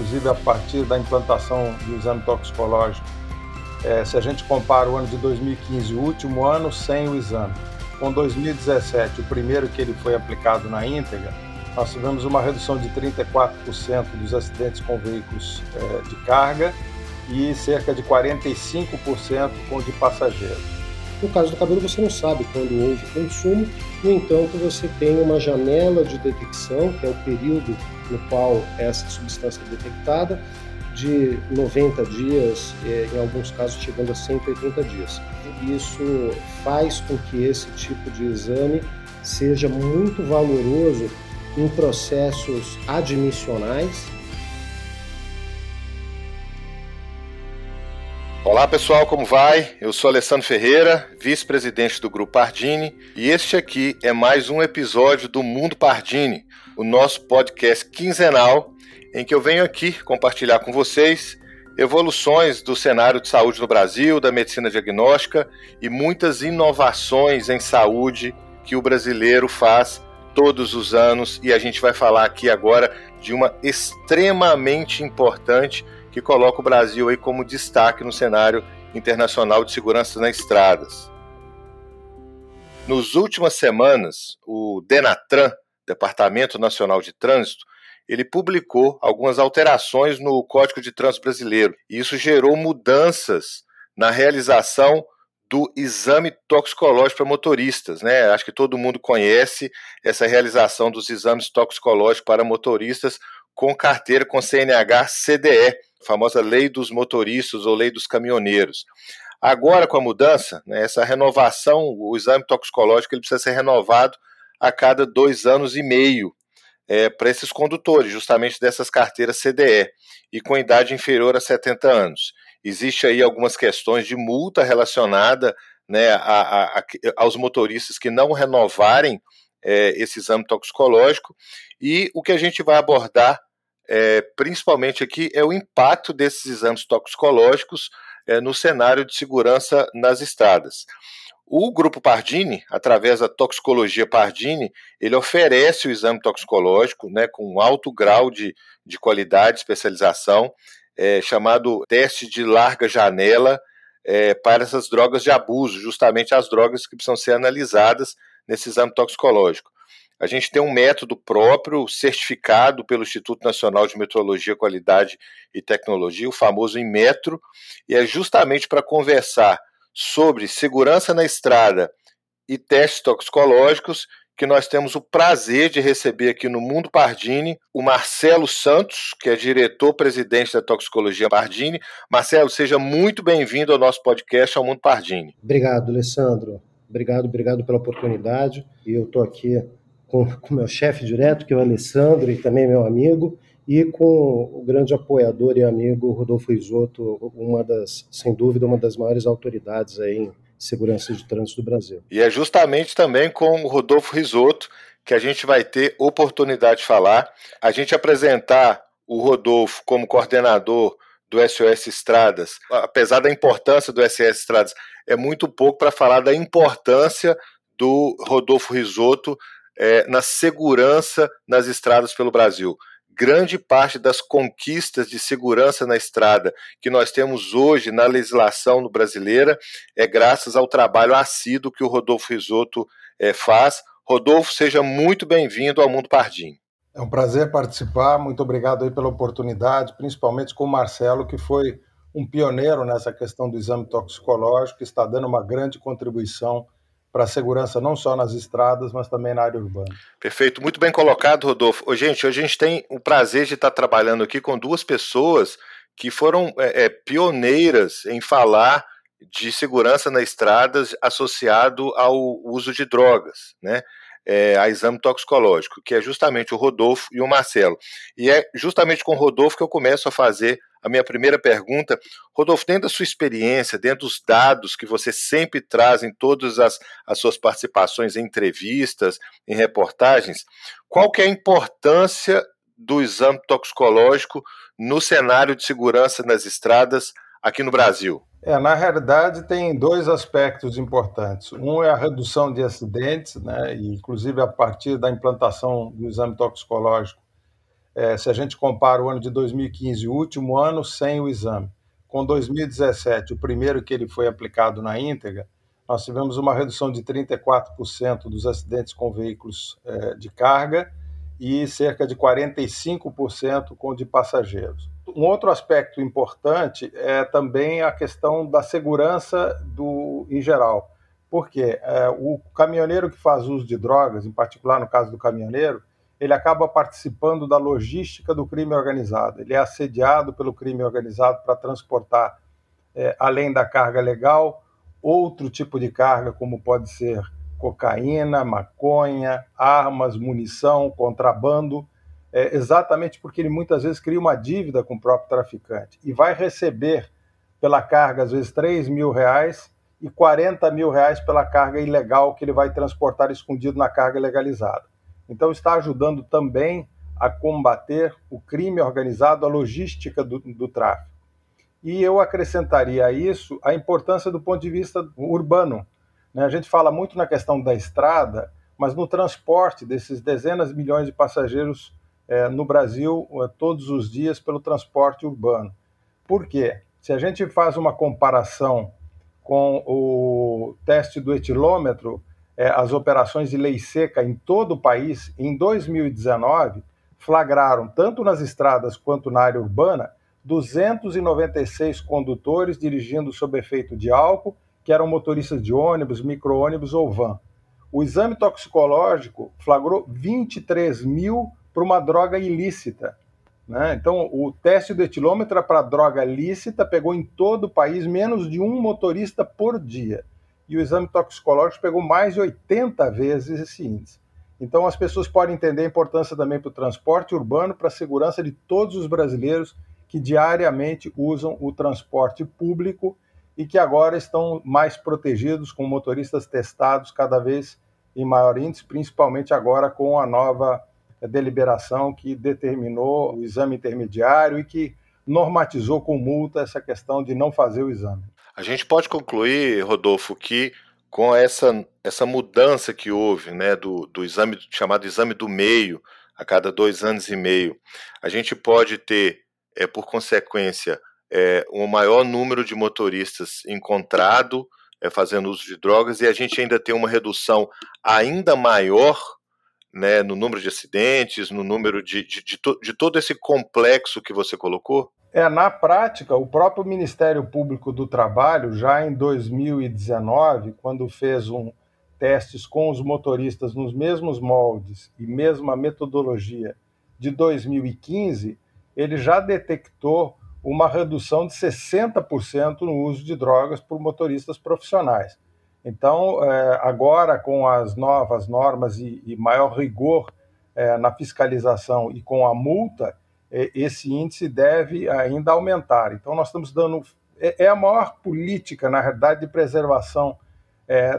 inclusive a partir da implantação do exame toxicológico, é, se a gente compara o ano de 2015, o último ano, sem o exame, com 2017, o primeiro que ele foi aplicado na íntegra, nós tivemos uma redução de 34% dos acidentes com veículos é, de carga e cerca de 45% com de passageiros. No caso do cabelo, você não sabe quando houve consumo, no entanto, você tem uma janela de detecção, que é o período no qual essa substância é detectada, de 90 dias, em alguns casos chegando a 180 dias. Isso faz com que esse tipo de exame seja muito valoroso em processos admissionais Olá pessoal, como vai? Eu sou Alessandro Ferreira, vice-presidente do Grupo Pardini, e este aqui é mais um episódio do Mundo Pardini, o nosso podcast quinzenal em que eu venho aqui compartilhar com vocês evoluções do cenário de saúde no Brasil, da medicina diagnóstica e muitas inovações em saúde que o brasileiro faz todos os anos, e a gente vai falar aqui agora de uma extremamente importante que coloca o Brasil aí como destaque no cenário internacional de segurança nas estradas. Nos últimas semanas, o Denatran, Departamento Nacional de Trânsito, ele publicou algumas alterações no Código de Trânsito Brasileiro. E isso gerou mudanças na realização do exame toxicológico para motoristas, né? Acho que todo mundo conhece essa realização dos exames toxicológicos para motoristas com carteira com CNH CDE, famosa lei dos motoristas ou lei dos caminhoneiros. Agora, com a mudança, né, essa renovação, o exame toxicológico ele precisa ser renovado a cada dois anos e meio é, para esses condutores, justamente dessas carteiras CDE, e com idade inferior a 70 anos. Existe aí algumas questões de multa relacionada né, a, a, aos motoristas que não renovarem é, esse exame toxicológico, e o que a gente vai abordar é, principalmente aqui, é o impacto desses exames toxicológicos é, no cenário de segurança nas estradas. O grupo Pardini, através da toxicologia Pardini, ele oferece o exame toxicológico né, com alto grau de, de qualidade, especialização, é, chamado teste de larga janela é, para essas drogas de abuso, justamente as drogas que precisam ser analisadas nesse exame toxicológico. A gente tem um método próprio, certificado pelo Instituto Nacional de Metrologia, Qualidade e Tecnologia, o famoso Inmetro, e é justamente para conversar sobre segurança na estrada e testes toxicológicos que nós temos o prazer de receber aqui no Mundo Pardini o Marcelo Santos, que é diretor-presidente da Toxicologia Pardini. Marcelo, seja muito bem-vindo ao nosso podcast, ao Mundo Pardini. Obrigado, Alessandro. Obrigado, obrigado pela oportunidade. E eu estou aqui com o meu chefe direto, que é o Alessandro, e também meu amigo, e com o grande apoiador e amigo Rodolfo Isoto, uma das, sem dúvida, uma das maiores autoridades aí em segurança de trânsito do Brasil. E é justamente também com o Rodolfo Risotto que a gente vai ter oportunidade de falar, a gente apresentar o Rodolfo como coordenador do SOS Estradas, apesar da importância do SOS Estradas, é muito pouco para falar da importância do Rodolfo Risotto é, na segurança nas estradas pelo Brasil. Grande parte das conquistas de segurança na estrada que nós temos hoje na legislação brasileira é graças ao trabalho assíduo que o Rodolfo Risotto é, faz. Rodolfo, seja muito bem-vindo ao Mundo Pardim. É um prazer participar, muito obrigado aí pela oportunidade, principalmente com o Marcelo, que foi um pioneiro nessa questão do exame toxicológico, está dando uma grande contribuição para a segurança não só nas estradas, mas também na área urbana. Perfeito, muito bem colocado, Rodolfo. Ô, gente, hoje a gente tem o prazer de estar trabalhando aqui com duas pessoas que foram é, é, pioneiras em falar de segurança nas estradas associado ao uso de drogas, né? É, a exame toxicológico, que é justamente o Rodolfo e o Marcelo. E é justamente com o Rodolfo que eu começo a fazer a minha primeira pergunta. Rodolfo, dentro da sua experiência, dentro dos dados que você sempre traz em todas as, as suas participações em entrevistas, em reportagens, qual que é a importância do exame toxicológico no cenário de segurança nas estradas aqui no Brasil? É, na realidade, tem dois aspectos importantes. Um é a redução de acidentes, né, e inclusive a partir da implantação do exame toxicológico, é, se a gente compara o ano de 2015, o último ano, sem o exame, com 2017, o primeiro que ele foi aplicado na íntegra, nós tivemos uma redução de 34% dos acidentes com veículos é, de carga e cerca de 45% com de passageiros. Um outro aspecto importante é também a questão da segurança do, em geral, porque é, o caminhoneiro que faz uso de drogas, em particular no caso do caminhoneiro, ele acaba participando da logística do crime organizado. Ele é assediado pelo crime organizado para transportar, é, além da carga legal, outro tipo de carga, como pode ser cocaína, maconha, armas, munição, contrabando, é, exatamente porque ele muitas vezes cria uma dívida com o próprio traficante e vai receber pela carga, às vezes, 3 mil reais e 40 mil reais pela carga ilegal que ele vai transportar escondido na carga legalizada. Então, está ajudando também a combater o crime organizado, a logística do, do tráfico. E eu acrescentaria a isso a importância do ponto de vista urbano. Né? A gente fala muito na questão da estrada, mas no transporte desses dezenas de milhões de passageiros no Brasil é, todos os dias pelo transporte urbano. Por quê? Se a gente faz uma comparação com o teste do etilômetro, é, as operações de lei seca em todo o país, em 2019, flagraram, tanto nas estradas quanto na área urbana, 296 condutores dirigindo sob efeito de álcool, que eram motoristas de ônibus, micro-ônibus ou van. O exame toxicológico flagrou 23 mil para uma droga ilícita. Né? Então, o teste do etilômetro para droga lícita pegou em todo o país menos de um motorista por dia e o exame toxicológico pegou mais de 80 vezes esse índice. Então, as pessoas podem entender a importância também para o transporte urbano, para a segurança de todos os brasileiros que diariamente usam o transporte público e que agora estão mais protegidos com motoristas testados cada vez em maior índice, principalmente agora com a nova deliberação que determinou o exame intermediário e que normatizou com multa essa questão de não fazer o exame. A gente pode concluir, Rodolfo, que com essa, essa mudança que houve né, do, do exame chamado exame do meio, a cada dois anos e meio, a gente pode ter, é, por consequência, é, um maior número de motoristas encontrado é, fazendo uso de drogas e a gente ainda tem uma redução ainda maior né, no número de acidentes, no número de, de, de, to, de todo esse complexo que você colocou? É, na prática, o próprio Ministério Público do Trabalho, já em 2019, quando fez um testes com os motoristas nos mesmos moldes e mesma metodologia de 2015, ele já detectou uma redução de 60% no uso de drogas por motoristas profissionais. Então, é, agora, com as novas normas e, maior rigor é, na fiscalização e com a multa, é, esse índice deve ainda aumentar. Então, nós estamos dando. É, a maior política, na realidade, de preservação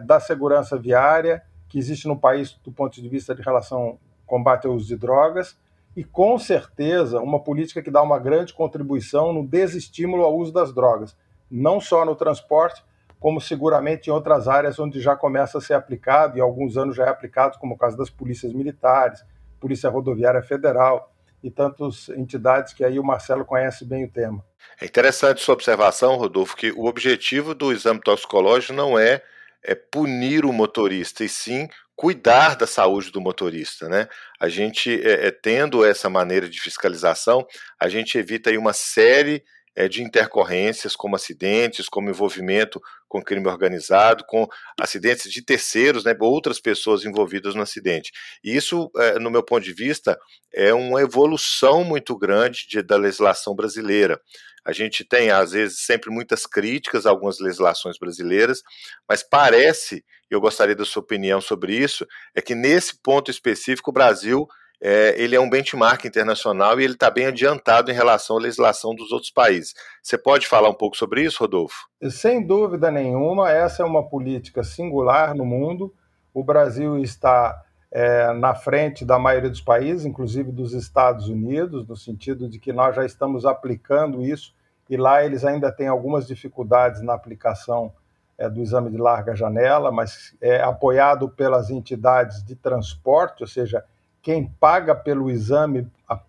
da segurança viária que existe no país do ponto de vista de relação combate ao uso de drogas e, com certeza, uma política que dá uma grande contribuição no desestímulo ao uso das drogas, não só no transporte, como seguramente em outras áreas onde já começa a ser aplicado, e há alguns anos já é aplicado, como o caso das polícias militares, Polícia Rodoviária Federal, e tantas entidades que aí o Marcelo conhece bem o tema. É interessante sua observação, Rodolfo, que o objetivo do exame toxicológico não é, é punir o motorista, e sim cuidar da saúde do motorista, né? A gente, é, é, tendo essa maneira de fiscalização, a gente evita aí uma série é, de intercorrências, como acidentes, como envolvimento com crime organizado, com acidentes de terceiros, né, outras pessoas envolvidas no acidente. E isso, é, no meu ponto de vista, é uma evolução muito grande de, da legislação brasileira. A gente tem, às vezes, sempre muitas críticas a algumas legislações brasileiras, mas parece, e eu gostaria da sua opinião sobre isso, é que nesse ponto específico o Brasil é, ele é um benchmark internacional e ele está bem adiantado em relação à legislação dos outros países. Você pode falar um pouco sobre isso, Rodolfo? Sem dúvida nenhuma, essa é uma política singular no mundo. O Brasil está é, na frente da maioria dos países, inclusive dos Estados Unidos, no sentido de que nós já estamos aplicando isso e lá eles ainda têm algumas dificuldades na aplicação é, do exame de larga janela, mas é apoiado pelas entidades de transporte, ou seja, quem paga pelo exame,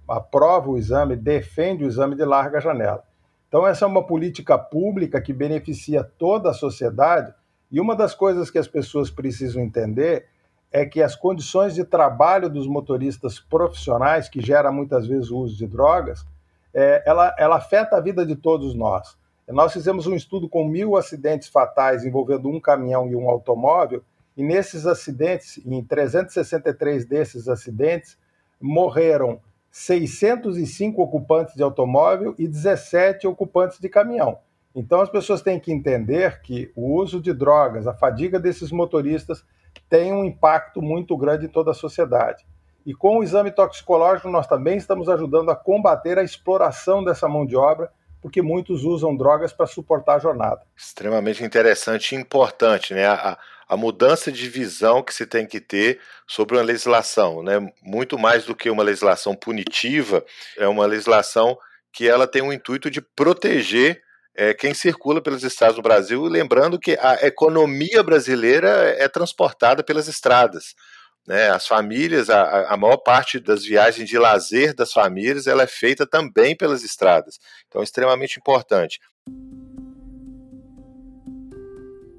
aprova o exame, defende o exame de larga janela. Então, essa é uma política pública que beneficia toda a sociedade, e uma das coisas que as pessoas precisam entender é que as condições de trabalho dos motoristas profissionais, que gera muitas vezes o uso de drogas, é, ela, ela afeta a vida de todos nós. Nós fizemos um estudo com mil acidentes fatais envolvendo um caminhão e um automóvel, e nesses acidentes, em 363 desses acidentes, morreram 605 ocupantes de automóvel e 17 ocupantes de caminhão. Então as pessoas têm que entender que o uso de drogas, a fadiga desses motoristas tem um impacto muito grande em toda a sociedade. E com o exame toxicológico, nós também estamos ajudando a combater a exploração dessa mão de obra, porque muitos usam drogas para suportar a jornada. Extremamente interessante e importante, né? A, a mudança de visão que se tem que ter sobre uma legislação, né? Muito mais do que uma legislação punitiva, é uma legislação que ela tem o intuito de proteger é, quem circula pelos estados do Brasil, lembrando que a economia brasileira é transportada pelas estradas. Né? As famílias, a, a maior parte das viagens de lazer das famílias, ela é feita também pelas estradas. Então, é extremamente importante.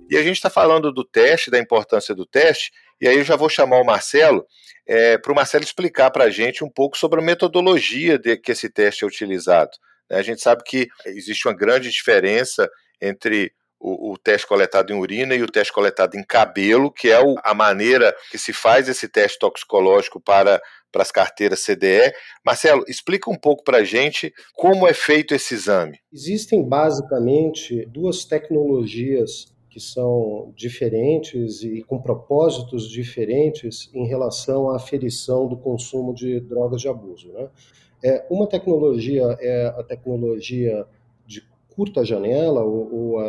E a gente está falando do teste, da importância do teste, e aí eu já vou chamar o Marcelo é, para o Marcelo explicar para a gente um pouco sobre a metodologia de que esse teste é utilizado. Né? A gente sabe que existe uma grande diferença entre o, o, teste coletado em urina e o teste coletado em cabelo, que é o, a maneira que se faz esse teste toxicológico para, para as carteiras CDE. Marcelo, explica um pouco para a gente como é feito esse exame. Existem basicamente duas tecnologias que são diferentes e com propósitos diferentes em relação à aferição do consumo de drogas de abuso. Né? É, uma tecnologia é a tecnologia curta janela, ou, ou a,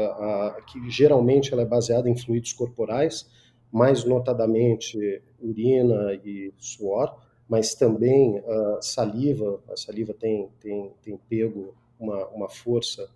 a, que geralmente ela é baseada em fluidos corporais, mais notadamente urina e suor, mas também a saliva. A saliva tem, tem, tem pego uma, uma força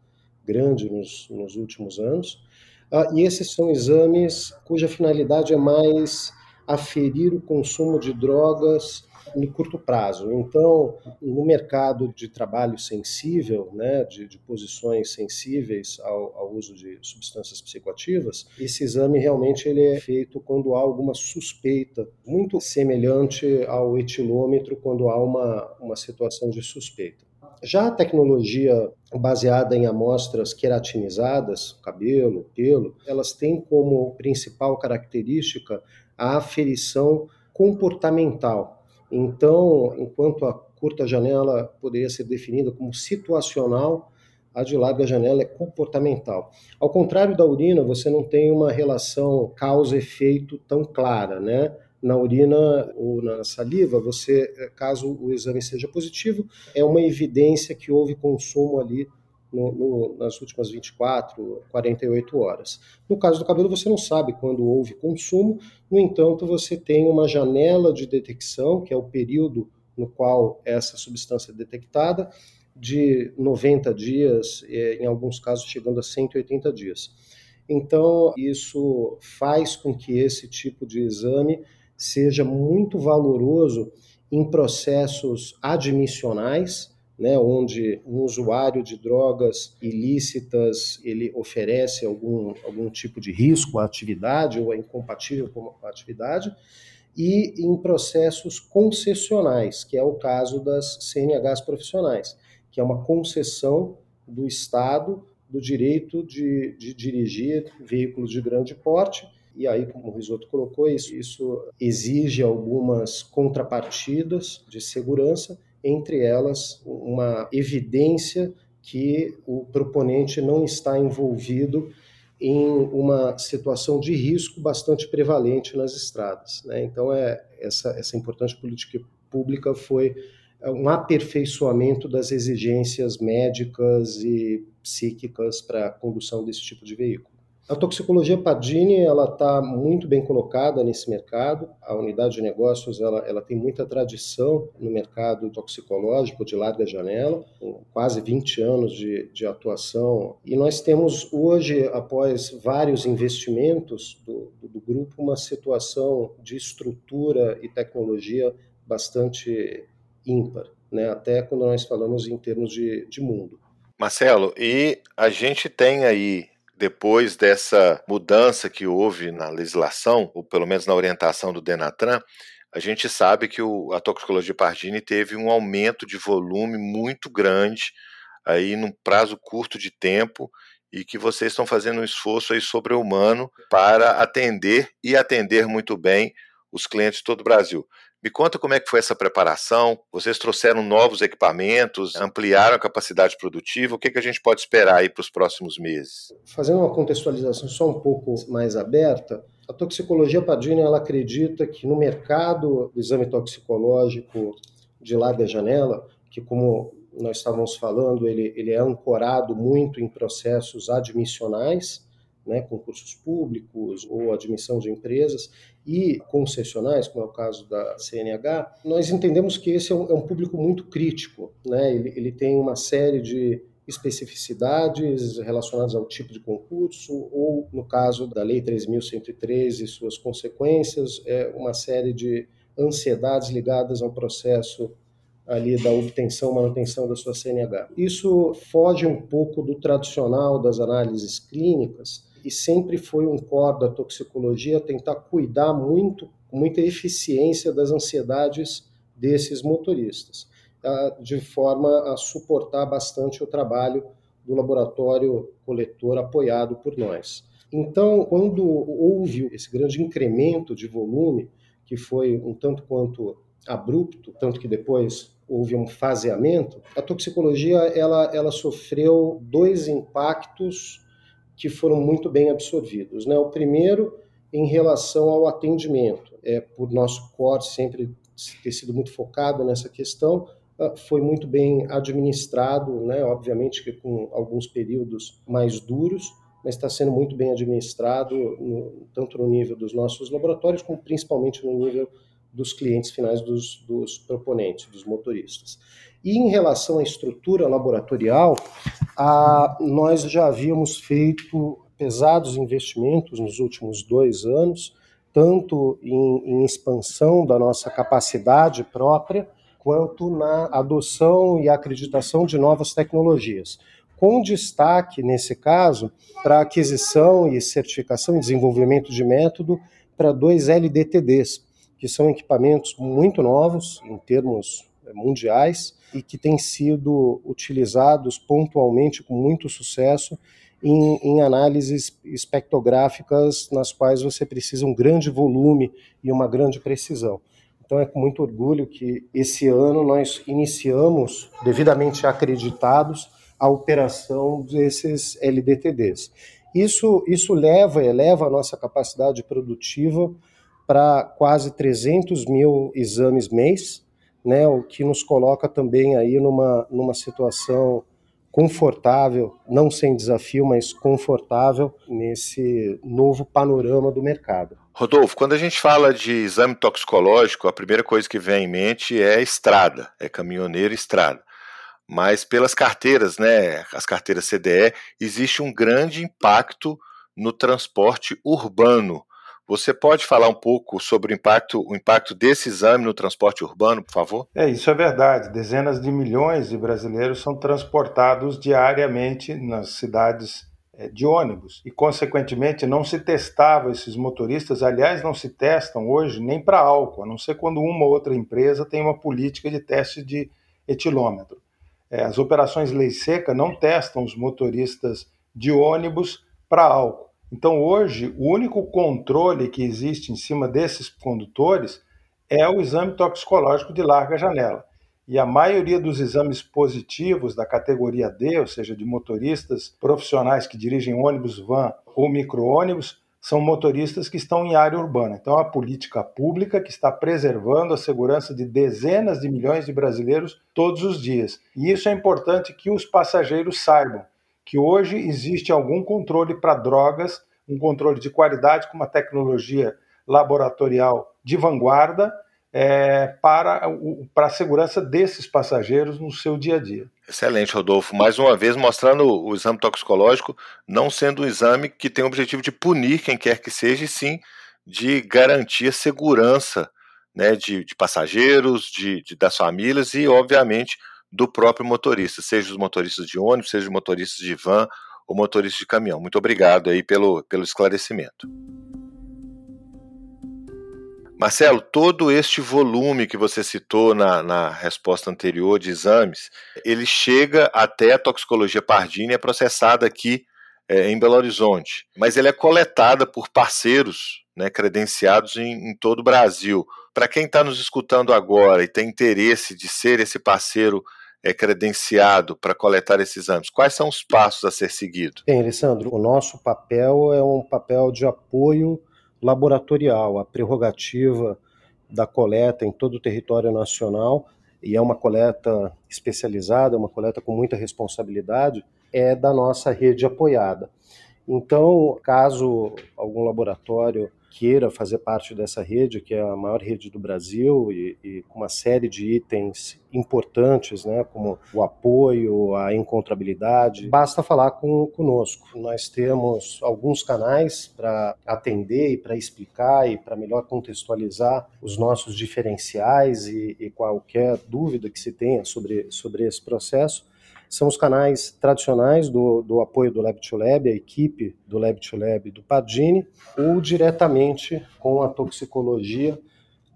grande nos, nos últimos anos. Ah, e esses são exames cuja finalidade é mais aferir o consumo de drogas no curto prazo. Então, no mercado de trabalho sensível, né, de, de posições sensíveis ao, ao, uso de substâncias psicoativas, esse exame realmente ele é feito quando há alguma suspeita, muito semelhante ao etilômetro quando há uma, uma situação de suspeita. Já a tecnologia baseada em amostras queratinizadas, cabelo, pelo, elas têm como principal característica a aferição comportamental, então, enquanto a curta janela poderia ser definida como situacional, a de larga janela é comportamental. Ao contrário da urina, você não tem uma relação causa-efeito tão clara, né? Na urina ou na saliva, você, caso o exame seja positivo, é uma evidência que houve consumo ali no, no, nas últimas 24, 48 horas. No caso do cabelo, você não sabe quando houve consumo, no entanto, você tem uma janela de detecção, que é o período no qual essa substância é detectada, de 90 dias, em alguns casos chegando a 180 dias. Então, isso faz com que esse tipo de exame seja muito valoroso em processos admissionais, né, onde um usuário de drogas ilícitas ele oferece algum, algum tipo de risco à atividade ou é incompatível com a atividade, e em processos concessionais, que é o caso das CNHs profissionais, que é uma concessão do Estado do direito de, de dirigir veículos de grande porte. E aí, como o Risoto colocou, isso, isso exige algumas contrapartidas de segurança entre elas uma evidência que o proponente não está envolvido em uma situação de risco bastante prevalente nas estradas. Né? Então, é, essa, essa importante política pública foi um aperfeiçoamento das exigências médicas e psíquicas para a condução desse tipo de veículo. A toxicologia Pardini ela está muito bem colocada nesse mercado. A unidade de negócios ela, ela tem muita tradição no mercado toxicológico de larga janela, com quase 20 anos de, de atuação. E nós temos hoje, após vários investimentos do, do, do grupo, uma situação de estrutura e tecnologia bastante ímpar, né? até quando nós falamos em termos de, de mundo. Marcelo, e a gente tem aí depois dessa mudança que houve na legislação, ou pelo menos na orientação do Denatran, a gente sabe que o, a toxicologia Pardini teve um aumento de volume muito grande aí num prazo curto de tempo e que vocês estão fazendo um esforço aí sobre-humano para atender e atender muito bem os clientes de todo o Brasil. Me conta como é que foi essa preparação. Vocês trouxeram novos equipamentos, ampliaram a capacidade produtiva. O que, que a gente pode esperar aí para os próximos meses? Fazendo uma contextualização só um pouco mais aberta, a toxicologia Padini ela acredita que no mercado do exame toxicológico de larga janela, que como nós estávamos falando, ele, ele é ancorado muito em processos admissionais, né, concursos públicos ou admissão de empresas e concessionais, como é o caso da CNH, nós entendemos que esse é um, é um público muito crítico. Né? Ele, ele tem uma série de especificidades relacionadas ao tipo de concurso, ou, no caso da Lei 3.103 e suas consequências, é uma série de ansiedades ligadas ao processo ali da obtenção, manutenção da sua CNH. Isso foge um pouco do tradicional das análises clínicas, e sempre foi um core da toxicologia tentar cuidar muito, com muita eficiência das ansiedades desses motoristas, de forma a suportar bastante o trabalho do laboratório coletor apoiado por nós. Então, quando houve esse grande incremento de volume, que foi um tanto quanto abrupto, tanto que depois houve um faseamento, a toxicologia ela, ela sofreu dois impactos que foram muito bem absorvidos. Né? O primeiro, em relação ao atendimento, é por nosso core sempre ter sido muito focado nessa questão, ah, foi muito bem administrado, né? obviamente que com alguns períodos mais duros, mas está sendo muito bem administrado, no, tanto no nível dos nossos laboratórios, como principalmente no nível dos clientes finais dos, dos proponentes, dos motoristas. E em relação à estrutura laboratorial, a, nós já havíamos feito pesados investimentos nos últimos dois anos, tanto em, em expansão da nossa capacidade própria, quanto na adoção e acreditação de novas tecnologias, com destaque, nesse caso, para aquisição e certificação e desenvolvimento de método para dois LDTDs, que são equipamentos muito novos em termos eh, mundiais e que têm sido utilizados pontualmente com muito sucesso em, em, análises espectrográficas nas quais você precisa um grande volume e uma grande precisão. Então é com muito orgulho que esse ano nós iniciamos, devidamente acreditados, a operação desses LDTDs. Isso, isso leva, eleva a nossa capacidade produtiva para quase 300 mil exames mês, né, o que nos coloca também aí numa, numa situação confortável, não sem desafio, mas confortável nesse novo panorama do mercado. Rodolfo, quando a gente fala de exame toxicológico, a primeira coisa que vem em mente é estrada, é caminhoneiro estrada. Mas pelas carteiras, né, as carteiras CDE, existe um grande impacto no transporte urbano você pode falar um pouco sobre o impacto, o impacto desse exame no transporte urbano, por favor? É, isso é verdade. Dezenas de milhões de brasileiros são transportados diariamente nas cidades é, de ônibus e, consequentemente, não se testavam esses motoristas. Aliás, não se testam hoje nem para álcool, a não ser quando uma ou outra empresa tem uma política de teste de etilômetro. É, as operações lei seca não testam os motoristas de ônibus para álcool. Então, hoje, o único controle que existe em cima desses condutores é o exame toxicológico de larga janela. E a maioria dos exames positivos da categoria D, ou seja, de motoristas profissionais que dirigem ônibus, van ou micro-ônibus, são motoristas que estão em área urbana. Então, é uma política pública que está preservando a segurança de dezenas de milhões de brasileiros todos os dias. E isso é importante que os passageiros saibam que hoje existe algum controle para drogas, um controle de qualidade com uma tecnologia laboratorial de vanguarda é, para, o, para a segurança desses passageiros no seu dia a dia. Excelente, Rodolfo. Mais uma vez mostrando o exame toxicológico não sendo um exame que tem o objetivo de punir quem quer que seja, e sim de garantir a segurança né, de, de passageiros, de, de, das famílias e, obviamente, do próprio motorista, seja os motoristas de ônibus, seja os motoristas de van ou motoristas de caminhão. Muito obrigado aí pelo, pelo esclarecimento. Marcelo, todo este volume que você citou na, na resposta anterior de exames, ele chega até a toxicologia Pardini, é processada aqui é, em Belo Horizonte, mas ele é coletada por parceiros né, credenciados em, em todo o Brasil. Para quem está nos escutando agora e tem interesse de ser esse parceiro é credenciado para coletar esses exames? Quais são os passos a ser seguidos? Bem, Alessandro, o nosso papel é um papel de apoio laboratorial, a prerrogativa da coleta em todo o território nacional, e é uma coleta especializada, uma coleta com muita responsabilidade, é da nossa rede apoiada. Então, caso algum laboratório queira fazer parte dessa rede, que é a maior rede do Brasil, e, com uma série de itens importantes, né, como o apoio, a encontrabilidade, basta falar com, conosco. Nós temos alguns canais para atender e para explicar e para melhor contextualizar os nossos diferenciais e, e qualquer dúvida que se tenha sobre, sobre esse processo são os canais tradicionais do, do apoio do Lab to Lab, a equipe do Lab to Lab do Pardini, ou diretamente com a toxicologia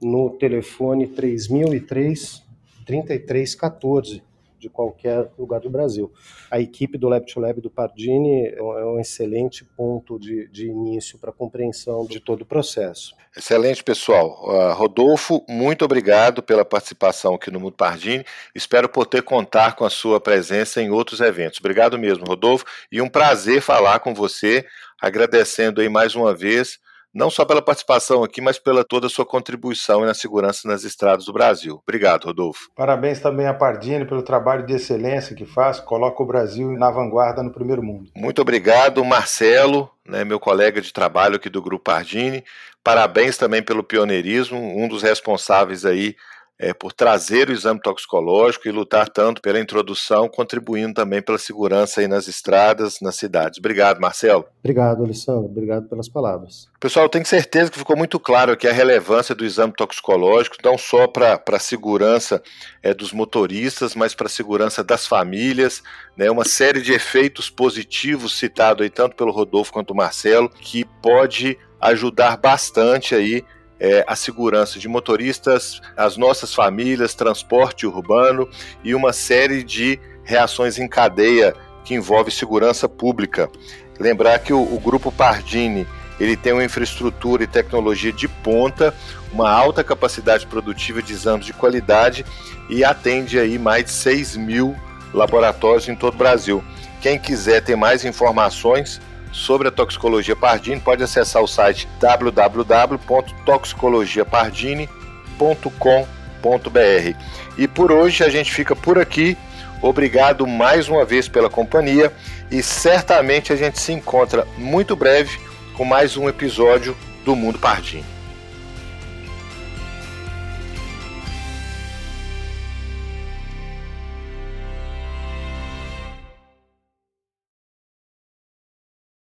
no telefone 3003 3314 de qualquer lugar do Brasil. A equipe do Lab to Lab do Pardini é um é excelente ponto de, de início para a compreensão de todo o processo. Excelente, pessoal. Uh, Rodolfo, muito obrigado pela participação aqui no Mundo Pardini. Espero poder contar com a sua presença em outros eventos. Obrigado mesmo, Rodolfo, e um prazer falar com você, agradecendo aí mais uma vez não só pela participação aqui, mas pela toda a sua contribuição na segurança nas estradas do Brasil. Obrigado, Rodolfo. Parabéns também a Pardini pelo trabalho de excelência que faz, coloca o Brasil na vanguarda no primeiro mundo. Muito obrigado, Marcelo, né, meu colega de trabalho aqui do Grupo Pardini. Parabéns também pelo pioneirismo, um dos responsáveis aí é, por trazer o exame toxicológico e lutar tanto pela introdução, contribuindo também pela segurança aí nas estradas, nas cidades. Obrigado, Marcelo. Obrigado, Alessandro. Obrigado pelas palavras. Pessoal, tenho certeza que ficou muito claro aqui a relevância do exame toxicológico, não só para a segurança é, dos motoristas, mas para a segurança das famílias, né, uma série de efeitos positivos citados aí tanto pelo Rodolfo quanto o Marcelo, que pode ajudar bastante aí é, a segurança de motoristas, as nossas famílias, transporte urbano e uma série de reações em cadeia que envolve segurança pública. Lembrar que o, o Grupo Pardini ele tem uma infraestrutura e tecnologia de ponta, uma alta capacidade produtiva de exames de qualidade e atende aí mais de 6 mil laboratórios em todo o Brasil. Quem quiser ter mais informações, sobre a toxicologia Pardini, pode acessar o site www.toxicologiapardini.com.br. E por hoje a gente fica por aqui. Obrigado mais uma vez pela companhia e certamente a gente se encontra muito breve com mais um episódio do Mundo Pardini.